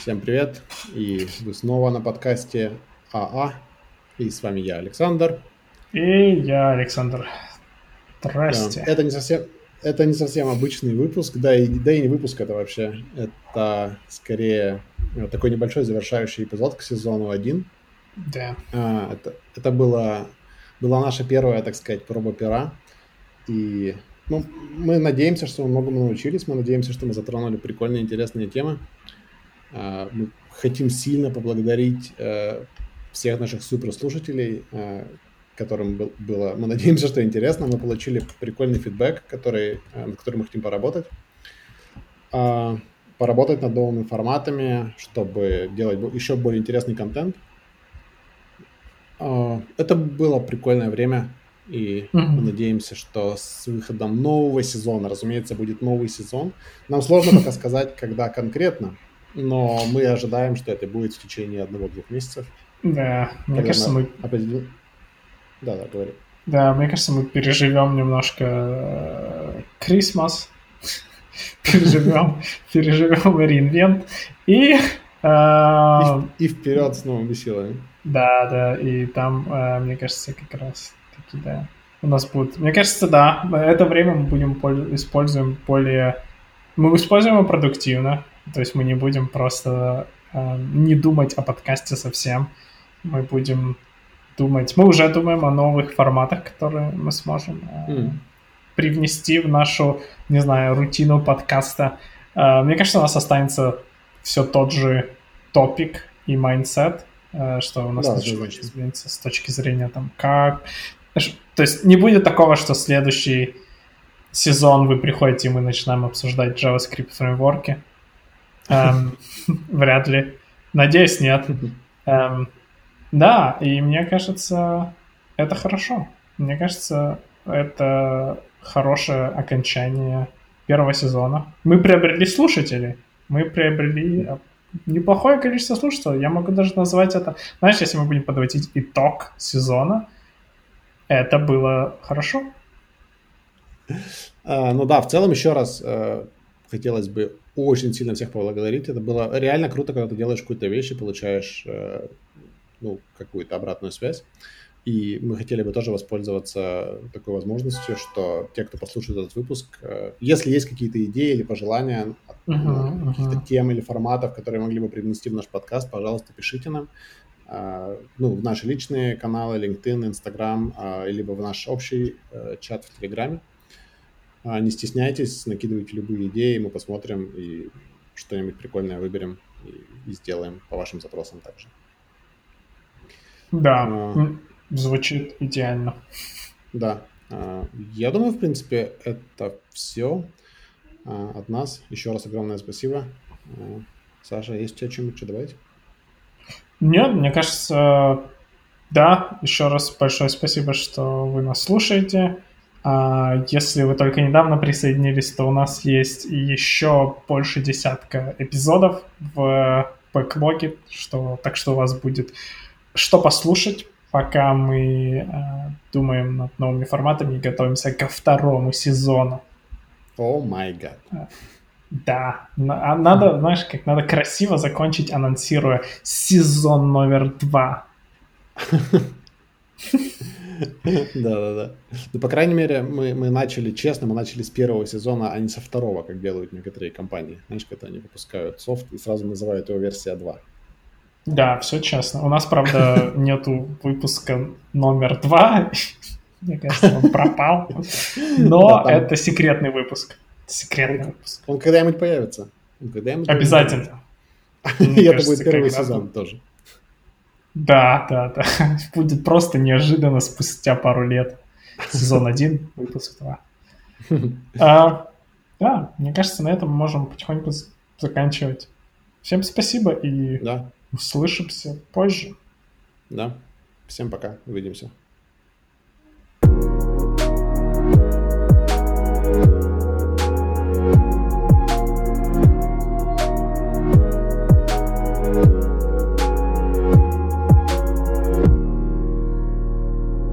Всем привет. И вы снова на подкасте АА. И с вами я, Александр. И я, Александр. Здрасте. Это не совсем, это не совсем обычный выпуск, да и, да и не выпуск это вообще. Это скорее э, такой небольшой завершающий эпизод к сезону 1. Да. А, это, это было, была наша первая, так сказать, проба пера. И ну, мы надеемся, что мы многому научились, мы надеемся, что мы затронули прикольные, интересные темы. А, мы хотим сильно поблагодарить э, всех наших суперслушателей, э, которым было, мы надеемся, что интересно. Мы получили прикольный фидбэк, который, э, над которым мы хотим поработать. А, поработать над новыми форматами, чтобы делать еще более интересный контент. А, это было прикольное время, и mm-hmm. мы надеемся, что с выходом нового сезона, разумеется, будет новый сезон. Нам сложно пока сказать, когда конкретно, но мы ожидаем, что это будет в течение одного-двух месяцев. Да, мне кажется, мы... Определен... Да, да, говори. Да, мне кажется, мы переживем немножко Крисмас, переживем, переживем реинвент и... Э, и, и вперед с новыми силами. Да, да, и там, э, мне кажется, как раз таки, да, у нас будет... Мне кажется, да, это время мы будем используем более... Мы используем его продуктивно, то есть мы не будем просто э, не думать о подкасте совсем. Мы будем думать... Мы уже думаем о новых форматах, которые мы сможем э, mm. привнести в нашу, не знаю, рутину подкаста. Э, мне кажется, у нас останется все тот же topic и mindset, э, что у нас да, изменится с точки зрения там как... То есть не будет такого, что следующий сезон вы приходите, и мы начинаем обсуждать JavaScript фреймворки. Эм, вряд ли. Надеюсь, нет. Эм, да, и мне кажется, это хорошо. Мне кажется, это хорошее окончание первого сезона. Мы приобрели слушателей. Мы приобрели э, неплохое количество слушателей. Я могу даже назвать это... Знаешь, если мы будем подводить итог сезона, это было хорошо. А, ну да, в целом еще раз э, хотелось бы очень сильно всех поблагодарить. Это было реально круто, когда ты делаешь какую-то вещь и получаешь э, ну, какую-то обратную связь. И мы хотели бы тоже воспользоваться такой возможностью, что те, кто послушает этот выпуск, э, если есть какие-то идеи или пожелания uh-huh, uh-huh. каких-то тем или форматов, которые могли бы привнести в наш подкаст, пожалуйста, пишите нам. Ну, в наши личные каналы, LinkedIn, Instagram, либо в наш общий чат в Телеграме. А, не стесняйтесь, накидывайте любые идеи, мы посмотрим и что-нибудь прикольное выберем и, и сделаем по вашим запросам также. Да, а, звучит идеально. Да. А, я думаю, в принципе, это все а, от нас. Еще раз огромное спасибо. А, Саша, есть у тебя что-нибудь что добавить? Нет, мне кажется, да. Еще раз большое спасибо, что вы нас слушаете. А если вы только недавно присоединились, то у нас есть еще больше десятка эпизодов в бэклоге, что, так что у вас будет что послушать, пока мы э, думаем над новыми форматами и готовимся ко второму сезону. О май гад. Да, а надо, знаешь, как надо красиво закончить, анонсируя сезон номер два. Да-да-да. Ну, по крайней мере, мы, мы начали честно, мы начали с первого сезона, а не со второго, как делают некоторые компании. Знаешь, когда они выпускают софт и сразу называют его версия 2. Да, все честно. У нас, правда, нету выпуска номер 2. Мне кажется, он пропал. Но это секретный выпуск. Секретный выпуск. Он когда-нибудь появится. Обязательно. И это будет первый сезон тоже. Да, да, да. Будет просто неожиданно спустя пару лет. Сезон один, выпуск два. А, да, мне кажется, на этом мы можем потихоньку заканчивать. Всем спасибо и да. услышимся позже. Да. Всем пока. Увидимся.